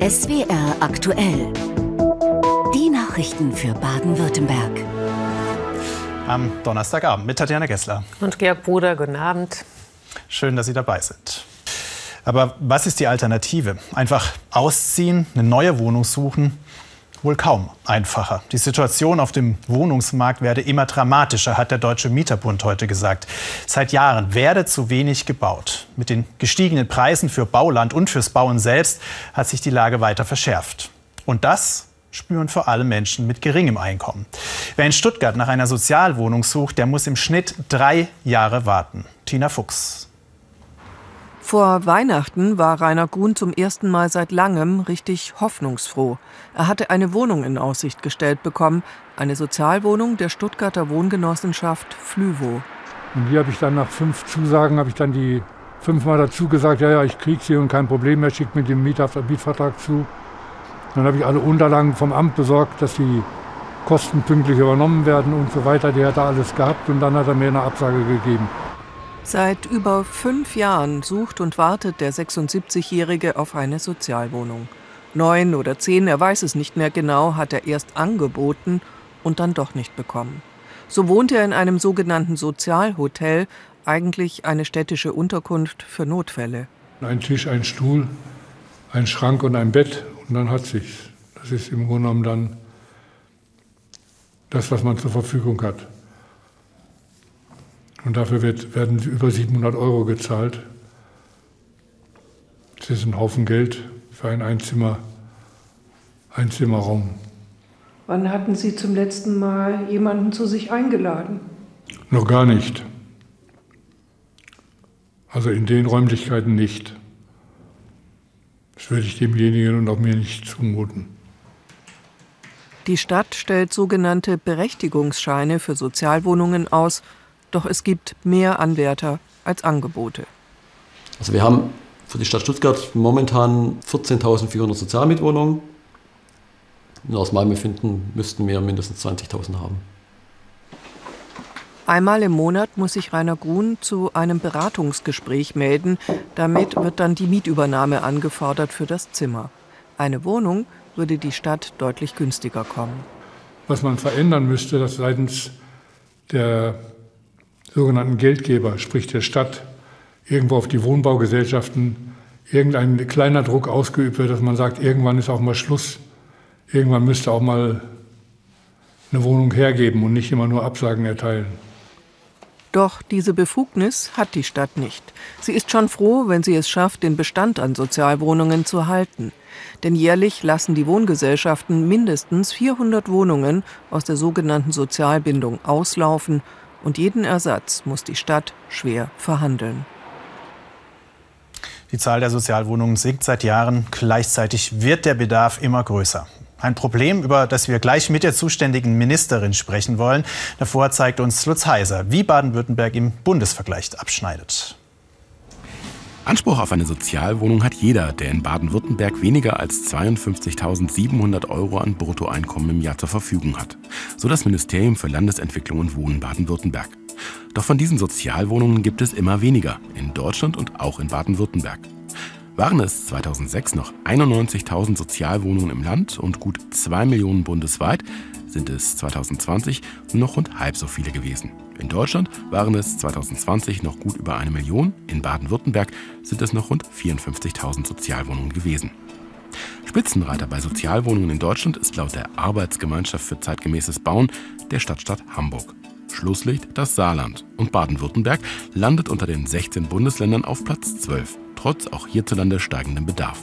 SWR aktuell. Die Nachrichten für Baden-Württemberg. Am Donnerstagabend mit Tatjana Gessler. Und Georg Bruder, guten Abend. Schön, dass Sie dabei sind. Aber was ist die Alternative? Einfach ausziehen, eine neue Wohnung suchen? Wohl kaum einfacher. Die Situation auf dem Wohnungsmarkt werde immer dramatischer, hat der Deutsche Mieterbund heute gesagt. Seit Jahren werde zu wenig gebaut. Mit den gestiegenen Preisen für Bauland und fürs Bauen selbst hat sich die Lage weiter verschärft. Und das spüren vor allem Menschen mit geringem Einkommen. Wer in Stuttgart nach einer Sozialwohnung sucht, der muss im Schnitt drei Jahre warten. Tina Fuchs. Vor Weihnachten war Rainer Grun zum ersten Mal seit langem richtig hoffnungsfroh. Er hatte eine Wohnung in Aussicht gestellt bekommen, eine Sozialwohnung der Stuttgarter Wohngenossenschaft Flüvo. Und hier habe ich dann nach fünf Zusagen, habe ich dann die fünfmal dazu gesagt, ja, ja, ich kriege sie und kein Problem, er schickt mir den Mietvertrag zu. Dann habe ich alle Unterlagen vom Amt besorgt, dass die Kosten pünktlich übernommen werden und so weiter. Die hat er alles gehabt und dann hat er mir eine Absage gegeben. Seit über fünf Jahren sucht und wartet der 76-Jährige auf eine Sozialwohnung. Neun oder zehn, er weiß es nicht mehr genau, hat er erst angeboten und dann doch nicht bekommen. So wohnt er in einem sogenannten Sozialhotel, eigentlich eine städtische Unterkunft für Notfälle. Ein Tisch, ein Stuhl, ein Schrank und ein Bett und dann hat sich's. Das ist im Grunde genommen dann das, was man zur Verfügung hat. Und dafür wird, werden über 700 Euro gezahlt. Das ist ein Haufen Geld für ein Einzimmer, Einzimmerraum. Wann hatten Sie zum letzten Mal jemanden zu sich eingeladen? Noch gar nicht. Also in den Räumlichkeiten nicht. Das würde ich demjenigen und auch mir nicht zumuten. Die Stadt stellt sogenannte Berechtigungsscheine für Sozialwohnungen aus doch es gibt mehr Anwärter als Angebote. Also wir haben für die Stadt Stuttgart momentan 14.400 Sozialmietwohnungen. Und aus meinem Befinden müssten wir mindestens 20.000 haben. Einmal im Monat muss sich Rainer Grun zu einem Beratungsgespräch melden. Damit wird dann die Mietübernahme angefordert für das Zimmer. Eine Wohnung würde die Stadt deutlich günstiger kommen. Was man verändern müsste, dass seitens der sogenannten Geldgeber, sprich der Stadt, irgendwo auf die Wohnbaugesellschaften irgendein kleiner Druck ausgeübt wird, dass man sagt, irgendwann ist auch mal Schluss. Irgendwann müsste auch mal eine Wohnung hergeben und nicht immer nur Absagen erteilen. Doch diese Befugnis hat die Stadt nicht. Sie ist schon froh, wenn sie es schafft, den Bestand an Sozialwohnungen zu halten. Denn jährlich lassen die Wohngesellschaften mindestens 400 Wohnungen aus der sogenannten Sozialbindung auslaufen und jeden Ersatz muss die Stadt schwer verhandeln. Die Zahl der Sozialwohnungen sinkt seit Jahren. Gleichzeitig wird der Bedarf immer größer. Ein Problem, über das wir gleich mit der zuständigen Ministerin sprechen wollen. Davor zeigt uns Lutz Heiser, wie Baden-Württemberg im Bundesvergleich abschneidet. Anspruch auf eine Sozialwohnung hat jeder, der in Baden-Württemberg weniger als 52.700 Euro an Bruttoeinkommen im Jahr zur Verfügung hat. So das Ministerium für Landesentwicklung und Wohnen Baden-Württemberg. Doch von diesen Sozialwohnungen gibt es immer weniger, in Deutschland und auch in Baden-Württemberg. Waren es 2006 noch 91.000 Sozialwohnungen im Land und gut 2 Millionen bundesweit, sind es 2020 nur noch rund halb so viele gewesen. In Deutschland waren es 2020 noch gut über eine Million, in Baden-Württemberg sind es noch rund 54.000 Sozialwohnungen gewesen. Spitzenreiter bei Sozialwohnungen in Deutschland ist laut der Arbeitsgemeinschaft für zeitgemäßes Bauen der Stadtstaat Hamburg. Schlusslicht das Saarland und Baden-Württemberg landet unter den 16 Bundesländern auf Platz 12, trotz auch hierzulande steigendem Bedarf.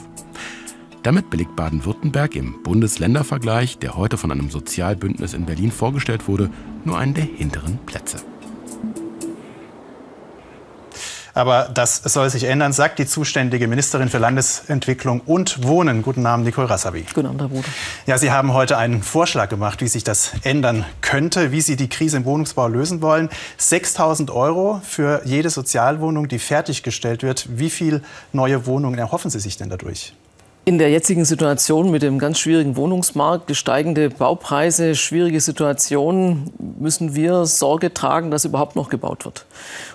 Damit belegt Baden-Württemberg im Bundesländervergleich, der heute von einem Sozialbündnis in Berlin vorgestellt wurde, nur einen der hinteren Plätze. Aber das soll sich ändern, sagt die zuständige Ministerin für Landesentwicklung und Wohnen. Guten Abend, Nicole Rassabi. Guten Abend, Herr Bruder. Ja, Sie haben heute einen Vorschlag gemacht, wie sich das ändern könnte, wie Sie die Krise im Wohnungsbau lösen wollen. 6.000 Euro für jede Sozialwohnung, die fertiggestellt wird. Wie viele neue Wohnungen erhoffen Sie sich denn dadurch? In der jetzigen Situation mit dem ganz schwierigen Wohnungsmarkt, steigende Baupreise, schwierige Situation, müssen wir Sorge tragen, dass überhaupt noch gebaut wird.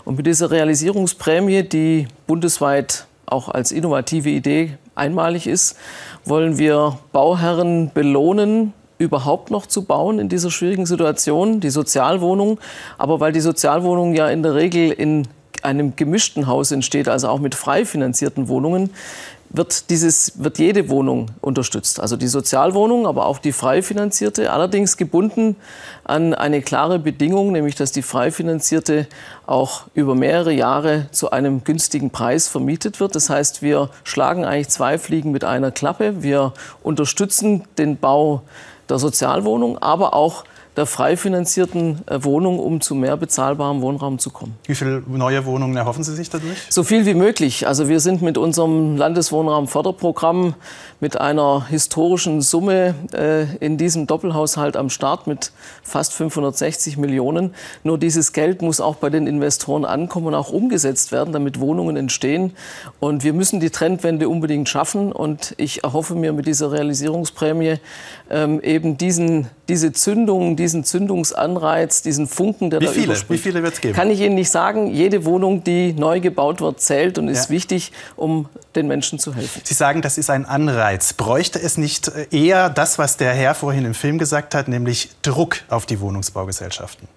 Und mit dieser Realisierungsprämie, die bundesweit auch als innovative Idee einmalig ist, wollen wir Bauherren belohnen, überhaupt noch zu bauen in dieser schwierigen Situation, die Sozialwohnung. Aber weil die Sozialwohnung ja in der Regel in einem gemischten Haus entsteht, also auch mit frei finanzierten Wohnungen, wird, dieses, wird jede Wohnung unterstützt. Also die Sozialwohnung, aber auch die frei finanzierte, allerdings gebunden an eine klare Bedingung, nämlich dass die frei finanzierte auch über mehrere Jahre zu einem günstigen Preis vermietet wird. Das heißt, wir schlagen eigentlich zwei Fliegen mit einer Klappe. Wir unterstützen den Bau der Sozialwohnung, aber auch der frei finanzierten äh, Wohnung, um zu mehr bezahlbarem Wohnraum zu kommen. Wie viele neue Wohnungen erhoffen Sie sich dadurch? So viel wie möglich. Also wir sind mit unserem Landeswohnraumförderprogramm mit einer historischen Summe äh, in diesem Doppelhaushalt am Start mit fast 560 Millionen. Nur dieses Geld muss auch bei den Investoren ankommen und auch umgesetzt werden, damit Wohnungen entstehen. Und wir müssen die Trendwende unbedingt schaffen. Und ich erhoffe mir mit dieser Realisierungsprämie ähm, eben diesen, diese Zündung, diesen Zündungsanreiz, diesen Funken, der Wie da viele? Wie viele wird es geben? Kann ich Ihnen nicht sagen. Jede Wohnung, die neu gebaut wird, zählt und ist Ja. wichtig, um den Menschen zu helfen. Sie sagen, das ist ein Anreiz. Bräuchte es nicht eher das, was der Herr vorhin im Film gesagt hat, nämlich Druck auf die Wohnungsbaugesellschaften?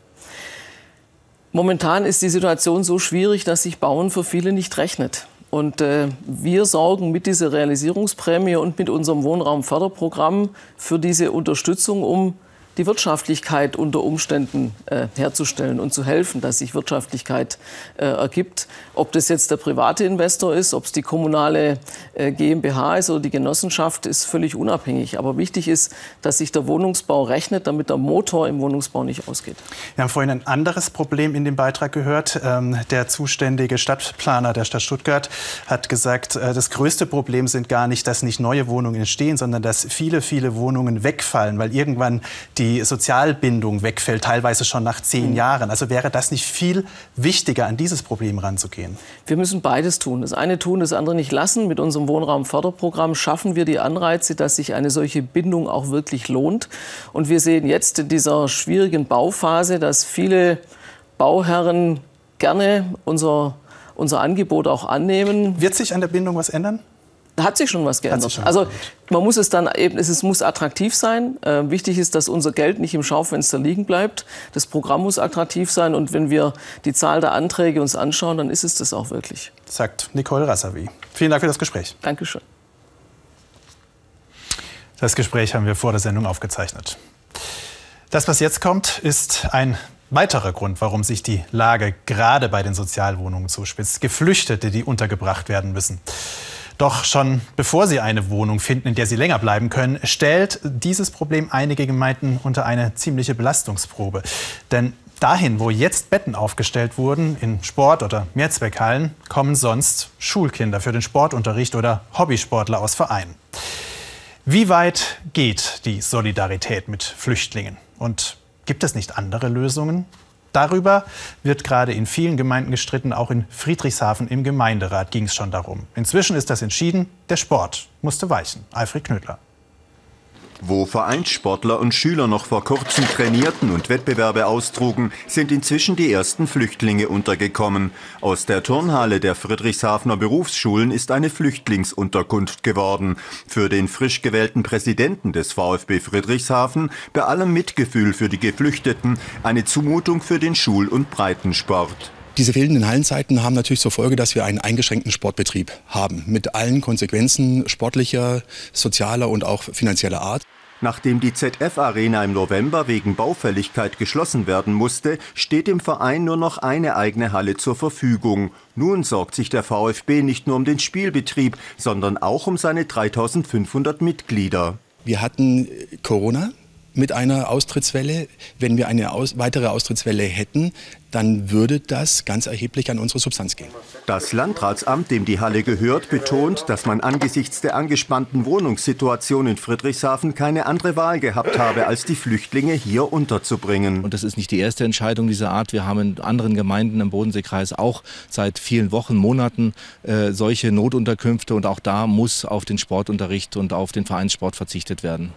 Momentan ist die Situation so schwierig, dass sich Bauen für viele nicht rechnet. Und äh, wir sorgen mit dieser Realisierungsprämie und mit unserem Wohnraumförderprogramm für diese Unterstützung, um die Wirtschaftlichkeit unter Umständen äh, herzustellen und zu helfen, dass sich Wirtschaftlichkeit äh, ergibt. Ob das jetzt der private Investor ist, ob es die kommunale äh, GmbH ist oder die Genossenschaft, ist völlig unabhängig. Aber wichtig ist, dass sich der Wohnungsbau rechnet, damit der Motor im Wohnungsbau nicht ausgeht. Wir haben vorhin ein anderes Problem in dem Beitrag gehört. Ähm, der zuständige Stadtplaner der Stadt Stuttgart hat gesagt, äh, das größte Problem sind gar nicht, dass nicht neue Wohnungen entstehen, sondern dass viele, viele Wohnungen wegfallen, weil irgendwann die Sozialbindung wegfällt, teilweise schon nach zehn Jahren. Also wäre das nicht viel wichtiger, an dieses Problem ranzugehen? Wir müssen beides tun. Das eine tun, das andere nicht lassen. Mit unserem Wohnraumförderprogramm schaffen wir die Anreize, dass sich eine solche Bindung auch wirklich lohnt. Und wir sehen jetzt in dieser schwierigen Bauphase, dass viele Bauherren gerne unser, unser Angebot auch annehmen. Wird sich an der Bindung was ändern? Da hat sich schon was geändert. schon also man muss es dann eben, es muss attraktiv sein. Äh, wichtig ist, dass unser Geld nicht im Schaufenster liegen bleibt. Das Programm muss attraktiv sein und wenn wir die Zahl der Anträge uns anschauen, dann ist es das auch wirklich. Sagt Nicole Rassavi. Vielen Dank für das Gespräch. Dankeschön. Das Gespräch haben wir vor der Sendung aufgezeichnet. Das, was jetzt kommt, ist ein weiterer Grund, warum sich die Lage gerade bei den Sozialwohnungen zuspitzt. Geflüchtete, die untergebracht werden müssen. Doch schon bevor sie eine Wohnung finden, in der sie länger bleiben können, stellt dieses Problem einige Gemeinden unter eine ziemliche Belastungsprobe. Denn dahin, wo jetzt Betten aufgestellt wurden, in Sport- oder Mehrzweckhallen, kommen sonst Schulkinder für den Sportunterricht oder Hobbysportler aus Vereinen. Wie weit geht die Solidarität mit Flüchtlingen? Und gibt es nicht andere Lösungen? Darüber wird gerade in vielen Gemeinden gestritten, auch in Friedrichshafen im Gemeinderat ging es schon darum. Inzwischen ist das entschieden, der Sport musste weichen. Alfred Knödler. Wo Vereinssportler und Schüler noch vor kurzem trainierten und Wettbewerbe austrugen, sind inzwischen die ersten Flüchtlinge untergekommen. Aus der Turnhalle der Friedrichshafener Berufsschulen ist eine Flüchtlingsunterkunft geworden. Für den frisch gewählten Präsidenten des VfB Friedrichshafen, bei allem Mitgefühl für die Geflüchteten, eine Zumutung für den Schul- und Breitensport. Diese fehlenden Hallenzeiten haben natürlich zur Folge, dass wir einen eingeschränkten Sportbetrieb haben. Mit allen Konsequenzen sportlicher, sozialer und auch finanzieller Art. Nachdem die ZF-Arena im November wegen Baufälligkeit geschlossen werden musste, steht dem Verein nur noch eine eigene Halle zur Verfügung. Nun sorgt sich der VfB nicht nur um den Spielbetrieb, sondern auch um seine 3500 Mitglieder. Wir hatten Corona mit einer Austrittswelle. Wenn wir eine aus weitere Austrittswelle hätten, dann würde das ganz erheblich an unsere Substanz gehen. Das Landratsamt, dem die Halle gehört, betont, dass man angesichts der angespannten Wohnungssituation in Friedrichshafen keine andere Wahl gehabt habe, als die Flüchtlinge hier unterzubringen. Und das ist nicht die erste Entscheidung dieser Art. Wir haben in anderen Gemeinden im Bodenseekreis auch seit vielen Wochen, Monaten äh, solche Notunterkünfte und auch da muss auf den Sportunterricht und auf den Vereinssport verzichtet werden.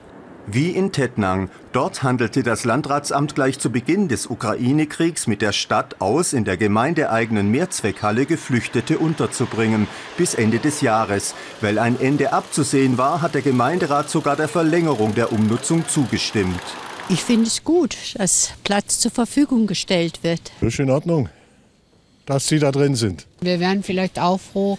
Wie in Tettnang. Dort handelte das Landratsamt gleich zu Beginn des Ukraine-Kriegs mit der Stadt aus, in der gemeindeeigenen Mehrzweckhalle Geflüchtete unterzubringen, bis Ende des Jahres. Weil ein Ende abzusehen war, hat der Gemeinderat sogar der Verlängerung der Umnutzung zugestimmt. Ich finde es gut, dass Platz zur Verfügung gestellt wird. Das ist in Ordnung, dass Sie da drin sind. Wir wären vielleicht auch froh,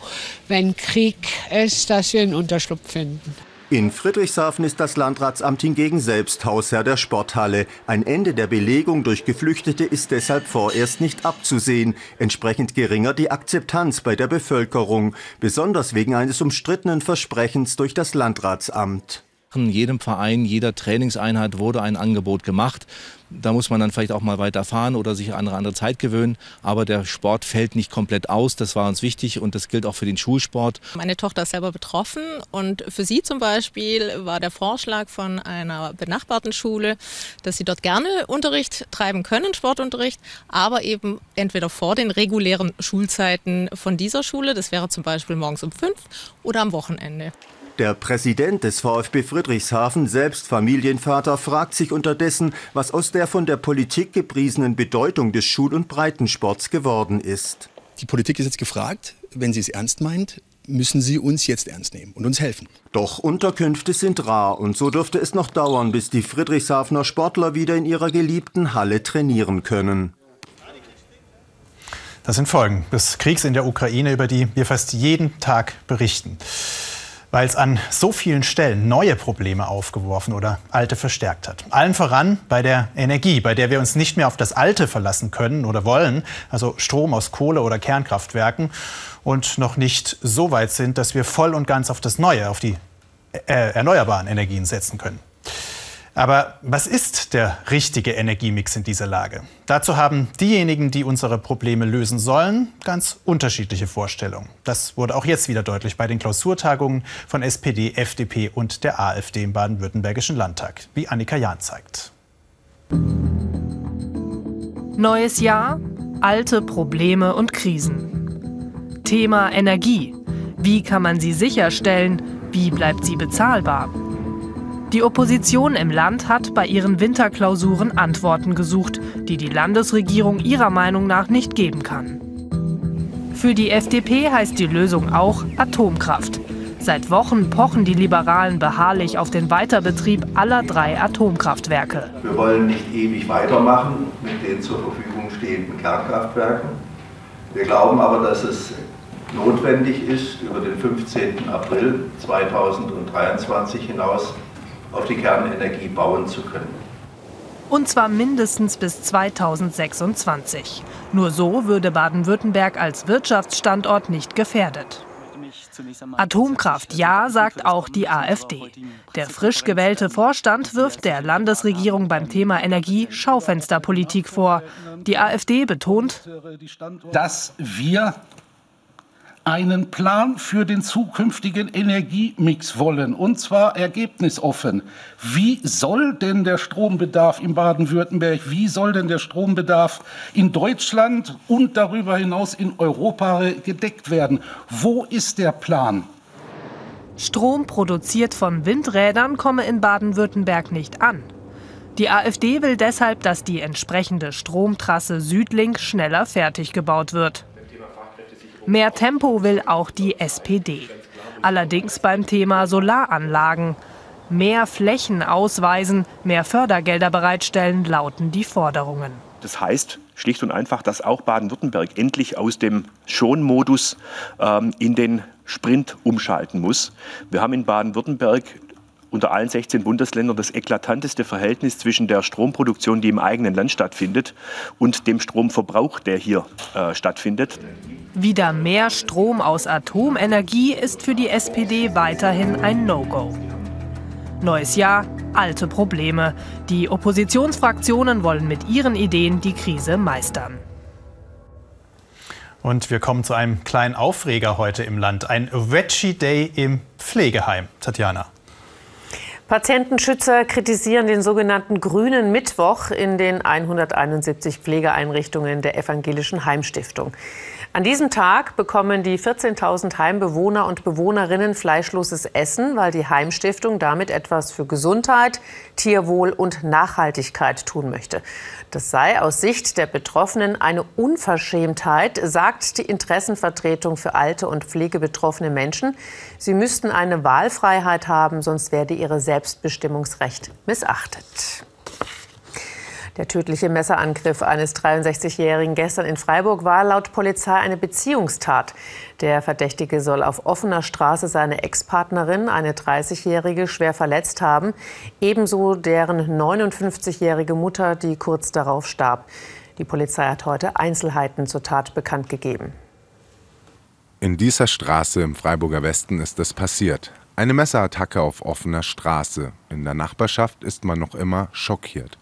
wenn Krieg ist, dass wir einen Unterschlupf finden. In Friedrichshafen ist das Landratsamt hingegen selbst Hausherr der Sporthalle. Ein Ende der Belegung durch Geflüchtete ist deshalb vorerst nicht abzusehen. Entsprechend geringer die Akzeptanz bei der Bevölkerung, besonders wegen eines umstrittenen Versprechens durch das Landratsamt. In jedem Verein, jeder Trainingseinheit wurde ein Angebot gemacht. Da muss man dann vielleicht auch mal weiter fahren oder sich an eine andere Zeit gewöhnen. Aber der Sport fällt nicht komplett aus. Das war uns wichtig und das gilt auch für den Schulsport. Meine Tochter ist selber betroffen und für sie zum Beispiel war der Vorschlag von einer benachbarten Schule, dass sie dort gerne Unterricht treiben können, Sportunterricht, aber eben entweder vor den regulären Schulzeiten von dieser Schule, das wäre zum Beispiel morgens um fünf oder am Wochenende. Der Präsident des VfB Friedrichshafen, selbst Familienvater, fragt sich unterdessen, was aus der von der Politik gepriesenen Bedeutung des Schul- und Breitensports geworden ist. Die Politik ist jetzt gefragt, wenn sie es ernst meint, müssen sie uns jetzt ernst nehmen und uns helfen. Doch Unterkünfte sind rar und so dürfte es noch dauern, bis die Friedrichshafener Sportler wieder in ihrer geliebten Halle trainieren können. Das sind Folgen des Kriegs in der Ukraine, über die wir fast jeden Tag berichten weil es an so vielen Stellen neue Probleme aufgeworfen oder alte verstärkt hat. Allen voran bei der Energie, bei der wir uns nicht mehr auf das Alte verlassen können oder wollen, also Strom aus Kohle oder Kernkraftwerken und noch nicht so weit sind, dass wir voll und ganz auf das Neue, auf die äh, erneuerbaren Energien setzen können. Aber was ist der richtige Energiemix in dieser Lage? Dazu haben diejenigen, die unsere Probleme lösen sollen, ganz unterschiedliche Vorstellungen. Das wurde auch jetzt wieder deutlich bei den Klausurtagungen von SPD, FDP und der AfD im baden-württembergischen Landtag, wie Annika Jahn zeigt. Neues Jahr, alte Probleme und Krisen. Thema Energie. Wie kann man sie sicherstellen? Wie bleibt sie bezahlbar? Die Opposition im Land hat bei ihren Winterklausuren Antworten gesucht, die die Landesregierung ihrer Meinung nach nicht geben kann. Für die FDP heißt die Lösung auch Atomkraft. Seit Wochen pochen die Liberalen beharrlich auf den Weiterbetrieb aller drei Atomkraftwerke. Wir wollen nicht ewig weitermachen mit den zur Verfügung stehenden Kernkraftwerken. Wir glauben aber, dass es notwendig ist, über den 15. April 2023 hinaus auf die Kernenergie bauen zu können. Und zwar mindestens bis 2026. Nur so würde Baden-Württemberg als Wirtschaftsstandort nicht gefährdet. Atomkraft ja, sagt auch die AfD. Der frisch gewählte Vorstand wirft der Landesregierung beim Thema Energie Schaufensterpolitik vor. Die AfD betont, dass wir einen Plan für den zukünftigen Energiemix wollen, und zwar ergebnisoffen. Wie soll denn der Strombedarf in Baden-Württemberg, wie soll denn der Strombedarf in Deutschland und darüber hinaus in Europa gedeckt werden? Wo ist der Plan? Strom produziert von Windrädern komme in Baden-Württemberg nicht an. Die AfD will deshalb, dass die entsprechende Stromtrasse Südlink schneller fertig gebaut wird. Mehr Tempo will auch die SPD. Allerdings beim Thema Solaranlagen. Mehr Flächen ausweisen, mehr Fördergelder bereitstellen, lauten die Forderungen. Das heißt schlicht und einfach, dass auch Baden-Württemberg endlich aus dem Schonmodus ähm, in den Sprint umschalten muss. Wir haben in Baden-Württemberg unter allen 16 Bundesländern das eklatanteste Verhältnis zwischen der Stromproduktion, die im eigenen Land stattfindet, und dem Stromverbrauch, der hier äh, stattfindet. Wieder mehr Strom aus Atomenergie ist für die SPD weiterhin ein No-Go. Neues Jahr, alte Probleme. Die Oppositionsfraktionen wollen mit ihren Ideen die Krise meistern. Und wir kommen zu einem kleinen Aufreger heute im Land. Ein Veggie Day im Pflegeheim. Tatjana. Patientenschützer kritisieren den sogenannten Grünen Mittwoch in den 171 Pflegeeinrichtungen der Evangelischen Heimstiftung. An diesem Tag bekommen die 14.000 Heimbewohner und Bewohnerinnen fleischloses Essen, weil die Heimstiftung damit etwas für Gesundheit, Tierwohl und Nachhaltigkeit tun möchte. Das sei aus Sicht der Betroffenen eine Unverschämtheit, sagt die Interessenvertretung für alte und pflegebetroffene Menschen. Sie müssten eine Wahlfreiheit haben, sonst werde ihre Selbstbestimmungsrecht missachtet. Der tödliche Messerangriff eines 63-Jährigen gestern in Freiburg war laut Polizei eine Beziehungstat. Der Verdächtige soll auf offener Straße seine Ex-Partnerin, eine 30-Jährige, schwer verletzt haben. Ebenso deren 59-jährige Mutter, die kurz darauf starb. Die Polizei hat heute Einzelheiten zur Tat bekannt gegeben. In dieser Straße im Freiburger Westen ist es passiert. Eine Messerattacke auf offener Straße. In der Nachbarschaft ist man noch immer schockiert.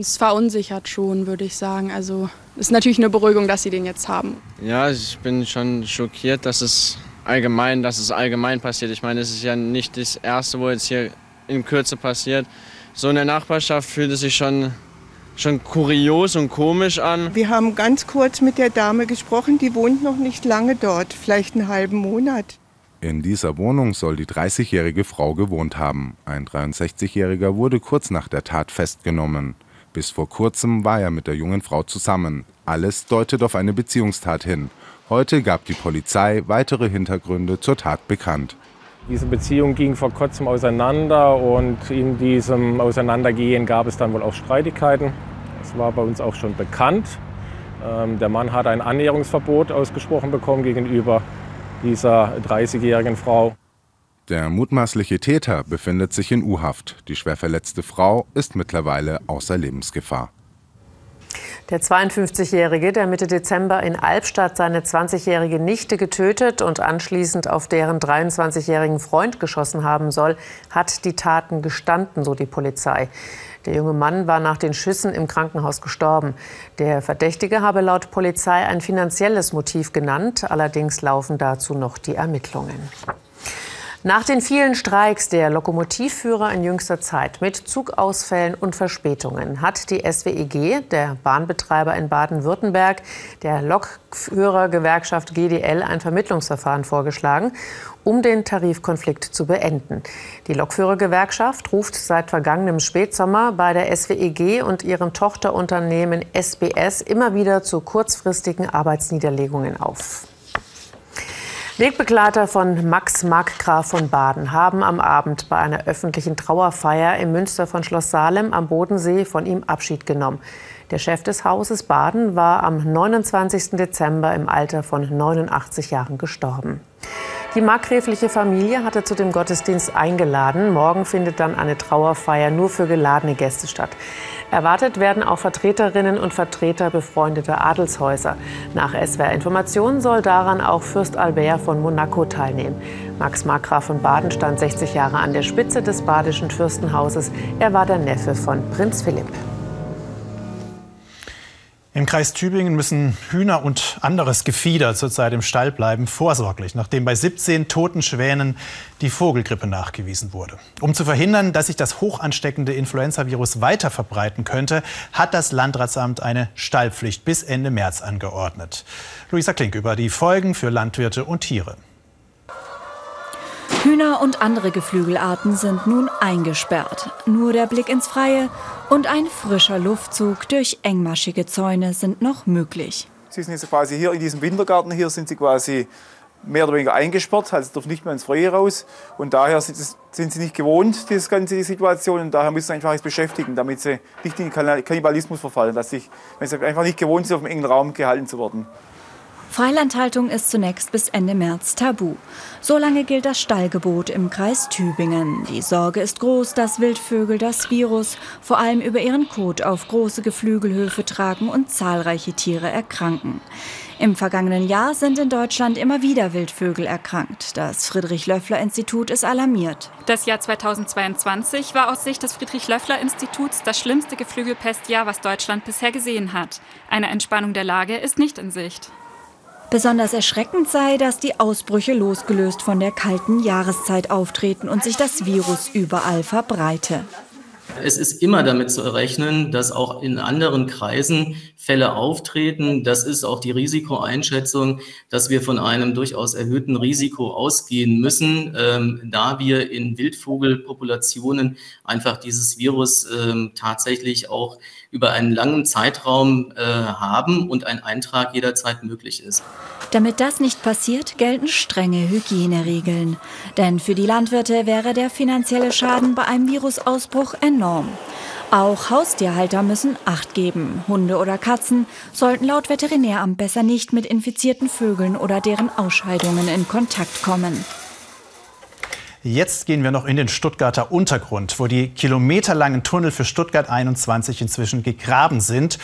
Es verunsichert schon, würde ich sagen. Also ist natürlich eine Beruhigung, dass sie den jetzt haben. Ja, ich bin schon schockiert, dass es allgemein, dass es allgemein passiert. Ich meine, es ist ja nicht das erste, wo jetzt hier in Kürze passiert. So in der Nachbarschaft fühlt es sich schon schon kurios und komisch an. Wir haben ganz kurz mit der Dame gesprochen, die wohnt noch nicht lange dort, vielleicht einen halben Monat. In dieser Wohnung soll die 30-jährige Frau gewohnt haben. Ein 63-jähriger wurde kurz nach der Tat festgenommen. Bis vor kurzem war er mit der jungen Frau zusammen. Alles deutet auf eine Beziehungstat hin. Heute gab die Polizei weitere Hintergründe zur Tat bekannt. Diese Beziehung ging vor kurzem auseinander und in diesem Auseinandergehen gab es dann wohl auch Streitigkeiten. Das war bei uns auch schon bekannt. Ähm, der Mann hat ein Annäherungsverbot ausgesprochen bekommen gegenüber dieser 30-jährigen Frau. Der mutmaßliche Täter befindet sich in U-Haft. Die schwer verletzte Frau ist mittlerweile außer Lebensgefahr. Der 52-Jährige, der Mitte Dezember in Albstadt seine 20-jährige Nichte getötet und anschließend auf deren 23-jährigen Freund geschossen haben soll, hat die Taten gestanden, so die Polizei. Der junge Mann war nach den Schüssen im Krankenhaus gestorben. Der Verdächtige habe laut Polizei ein finanzielles Motiv genannt. Allerdings laufen dazu noch die Ermittlungen. Nach den vielen Streiks der Lokomotivführer in jüngster Zeit mit Zugausfällen und Verspätungen hat die SWEG, der Bahnbetreiber in Baden-Württemberg, der Lokführergewerkschaft GDL ein Vermittlungsverfahren vorgeschlagen, um den Tarifkonflikt zu beenden. Die Lokführergewerkschaft ruft seit vergangenem Spätsommer bei der SWEG und ihrem Tochterunternehmen SBS immer wieder zu kurzfristigen Arbeitsniederlegungen auf. Wegbegleiter von Max Markgraf von Baden haben am Abend bei einer öffentlichen Trauerfeier im Münster von Schloss Salem am Bodensee von ihm Abschied genommen. Der Chef des Hauses Baden war am 29. Dezember im Alter von 89 Jahren gestorben. Die markgräfliche Familie hatte zu dem Gottesdienst eingeladen. Morgen findet dann eine Trauerfeier nur für geladene Gäste statt. Erwartet werden auch Vertreterinnen und Vertreter befreundeter Adelshäuser. Nach SWR Informationen soll daran auch Fürst Albert von Monaco teilnehmen. Max Markgraf von Baden stand 60 Jahre an der Spitze des badischen Fürstenhauses. Er war der Neffe von Prinz Philipp. Im Kreis Tübingen müssen Hühner und anderes Gefieder zurzeit im Stall bleiben, vorsorglich, nachdem bei 17 toten Schwänen die Vogelgrippe nachgewiesen wurde. Um zu verhindern, dass sich das hochansteckende Influenzavirus weiter verbreiten könnte, hat das Landratsamt eine Stallpflicht bis Ende März angeordnet. Luisa Klink über die Folgen für Landwirte und Tiere. Hühner und andere Geflügelarten sind nun eingesperrt. Nur der Blick ins Freie und ein frischer Luftzug durch engmaschige Zäune sind noch möglich. Sie sind jetzt quasi hier in diesem Wintergarten hier sind sie quasi mehr oder weniger eingesperrt, also dürfen nicht mehr ins Freie raus. Und daher sind, sie nicht gewohnt, diese ganze Situation. Und daher müssen sie einfach jetzt beschäftigen, damit sie nicht in den Kannibalismus verfallen, dass sie, wenn sie einfach nicht gewohnt sind, auf einem engen Raum gehalten zu werden. Freilandhaltung ist zunächst bis Ende März tabu. Solange gilt das Stallgebot im Kreis Tübingen. Die Sorge ist groß, dass Wildvögel das Virus vor allem über ihren Kot auf große Geflügelhöfe tragen und zahlreiche Tiere erkranken. Im vergangenen Jahr sind in Deutschland immer wieder Wildvögel erkrankt. Das Friedrich-Löffler-Institut ist alarmiert. Das Jahr 2022 war aus Sicht des Friedrich-Löffler-Instituts das schlimmste Geflügelpestjahr, was Deutschland bisher gesehen hat. Eine Entspannung der Lage ist nicht in Sicht. Besonders erschreckend sei, dass die Ausbrüche losgelöst von der kalten Jahreszeit auftreten und sich das Virus überall verbreite. Es ist immer damit zu rechnen, dass auch in anderen Kreisen Fälle auftreten. Das ist auch die Risikoeinschätzung, dass wir von einem durchaus erhöhten Risiko ausgehen müssen, ähm, da wir in Wildvogelpopulationen einfach dieses Virus ähm, tatsächlich auch über einen langen Zeitraum äh, haben und ein Eintrag jederzeit möglich ist. Damit das nicht passiert, gelten strenge Hygieneregeln. Denn für die Landwirte wäre der finanzielle Schaden bei einem Virusausbruch enorm. Auch Haustierhalter müssen Acht geben. Hunde oder Katzen sollten laut Veterinäramt besser nicht mit infizierten Vögeln oder deren Ausscheidungen in Kontakt kommen. Jetzt gehen wir noch in den Stuttgarter Untergrund, wo die kilometerlangen Tunnel für Stuttgart 21 inzwischen gegraben sind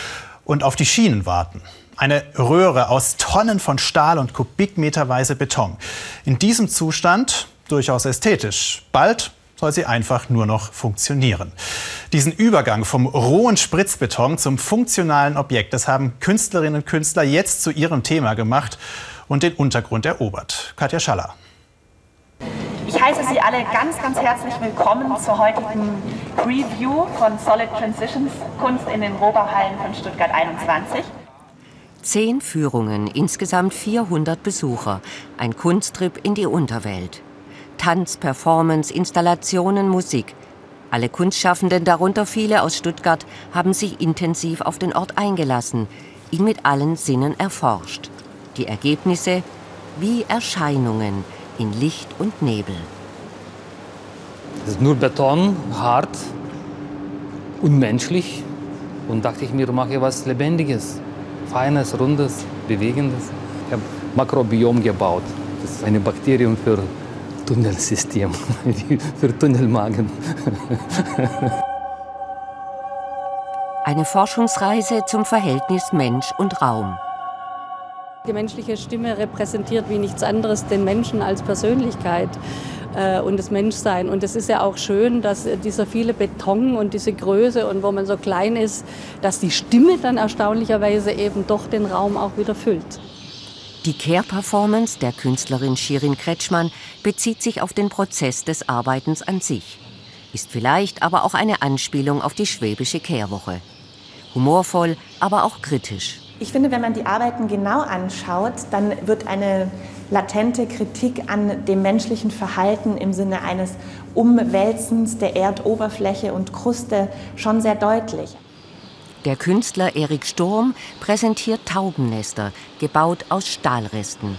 und auf die Schienen warten. Eine Röhre aus Tonnen von Stahl und kubikmeterweise Beton. In diesem Zustand durchaus ästhetisch. Bald soll sie einfach nur noch funktionieren. Diesen Übergang vom rohen Spritzbeton zum funktionalen Objekt, das haben Künstlerinnen und Künstler jetzt zu ihrem Thema gemacht und den Untergrund erobert. Katja Schaller. Ich heiße Sie alle ganz, ganz herzlich willkommen zur heutigen Preview von Solid Transitions Kunst in den Rohbauhallen von Stuttgart 21. Zehn Führungen, insgesamt 400 Besucher. Ein Kunsttrip in die Unterwelt. Tanz, Performance, Installationen, Musik. Alle Kunstschaffenden, darunter viele aus Stuttgart, haben sich intensiv auf den Ort eingelassen, ihn mit allen Sinnen erforscht. Die Ergebnisse wie Erscheinungen in Licht und Nebel. Es ist nur Beton, hart, unmenschlich. Und dachte ich mir, mache was Lebendiges feines, rundes, bewegendes. Ich habe Makrobiom gebaut. Das ist eine Bakterium für Tunnelsystem, für Tunnelmagen. Eine Forschungsreise zum Verhältnis Mensch und Raum. Die menschliche Stimme repräsentiert wie nichts anderes den Menschen als Persönlichkeit äh, und das Menschsein. Und es ist ja auch schön, dass dieser viele Beton und diese Größe und wo man so klein ist, dass die Stimme dann erstaunlicherweise eben doch den Raum auch wieder füllt. Die Care-Performance der Künstlerin Shirin Kretschmann bezieht sich auf den Prozess des Arbeitens an sich, ist vielleicht aber auch eine Anspielung auf die schwäbische Kehrwoche. Humorvoll, aber auch kritisch. Ich finde, wenn man die Arbeiten genau anschaut, dann wird eine latente Kritik an dem menschlichen Verhalten im Sinne eines Umwälzens der Erdoberfläche und Kruste schon sehr deutlich. Der Künstler Erik Sturm präsentiert Taubennester, gebaut aus Stahlresten.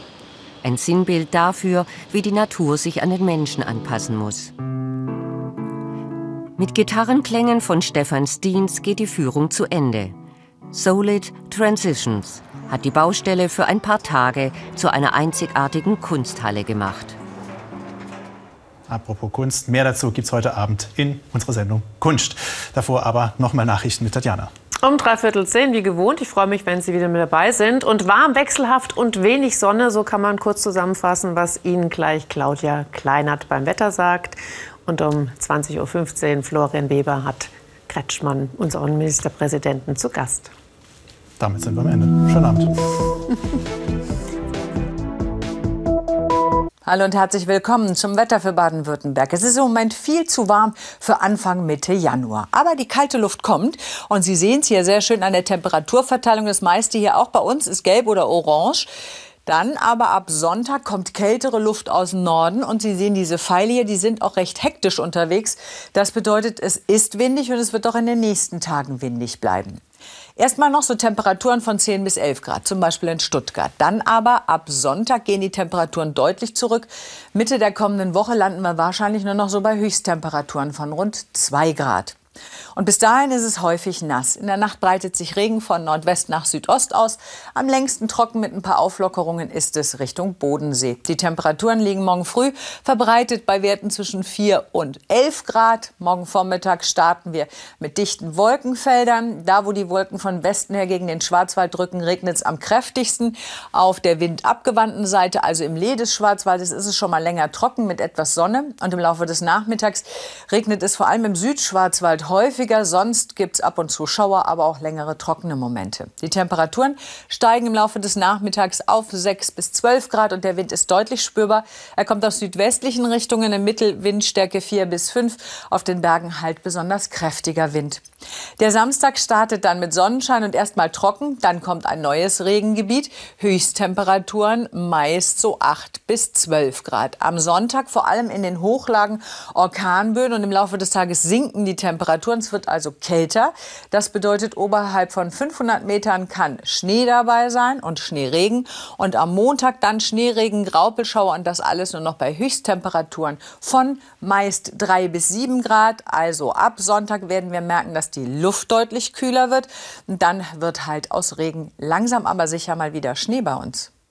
Ein Sinnbild dafür, wie die Natur sich an den Menschen anpassen muss. Mit Gitarrenklängen von Stefan Steens geht die Führung zu Ende. Solid Transitions hat die Baustelle für ein paar Tage zu einer einzigartigen Kunsthalle gemacht. Apropos Kunst, mehr dazu gibt es heute Abend in unserer Sendung Kunst. Davor aber nochmal Nachrichten mit Tatjana. Um dreiviertel zehn, wie gewohnt. Ich freue mich, wenn Sie wieder mit dabei sind. Und warm, wechselhaft und wenig Sonne, so kann man kurz zusammenfassen, was Ihnen gleich Claudia Kleinert beim Wetter sagt. Und um 20.15 Uhr Florian Weber hat Kretschmann, unseren Ministerpräsidenten, zu Gast. Damit sind wir am Ende. Schönen Abend. Hallo und herzlich willkommen zum Wetter für Baden-Württemberg. Es ist im Moment viel zu warm für Anfang Mitte Januar. Aber die kalte Luft kommt und Sie sehen es hier sehr schön an der Temperaturverteilung. Das meiste hier auch bei uns ist gelb oder orange. Dann aber ab Sonntag kommt kältere Luft aus dem Norden und Sie sehen diese Pfeile hier, die sind auch recht hektisch unterwegs. Das bedeutet, es ist windig und es wird auch in den nächsten Tagen windig bleiben. Erstmal noch so Temperaturen von 10 bis 11 Grad, zum Beispiel in Stuttgart. Dann aber ab Sonntag gehen die Temperaturen deutlich zurück. Mitte der kommenden Woche landen wir wahrscheinlich nur noch so bei Höchsttemperaturen von rund 2 Grad. Und bis dahin ist es häufig nass. In der Nacht breitet sich Regen von Nordwest nach Südost aus. Am längsten trocken mit ein paar Auflockerungen ist es Richtung Bodensee. Die Temperaturen liegen morgen früh verbreitet bei Werten zwischen 4 und 11 Grad. Morgen Vormittag starten wir mit dichten Wolkenfeldern. Da, wo die Wolken von Westen her gegen den Schwarzwald drücken, regnet es am kräftigsten. Auf der windabgewandten Seite, also im Lee des Schwarzwaldes, ist es schon mal länger trocken mit etwas Sonne. Und im Laufe des Nachmittags regnet es vor allem im Südschwarzwald häufiger, sonst gibt es ab und zu Schauer, aber auch längere trockene Momente. Die Temperaturen steigen im Laufe des Nachmittags auf 6 bis 12 Grad und der Wind ist deutlich spürbar. Er kommt aus südwestlichen Richtungen in Mittelwindstärke 4 bis 5. Auf den Bergen halt besonders kräftiger Wind. Der Samstag startet dann mit Sonnenschein und erstmal trocken. Dann kommt ein neues Regengebiet. Höchsttemperaturen meist so 8 bis 12 Grad. Am Sonntag vor allem in den Hochlagen Orkanböen und im Laufe des Tages sinken die Temperaturen. Es wird also kälter. Das bedeutet, oberhalb von 500 Metern kann Schnee dabei sein und Schneeregen. Und am Montag dann Schneeregen, Graupelschauer und das alles nur noch bei Höchsttemperaturen von meist 3 bis 7 Grad. Also ab Sonntag werden wir merken, dass die Luft deutlich kühler wird. Und dann wird halt aus Regen langsam aber sicher mal wieder Schnee bei uns.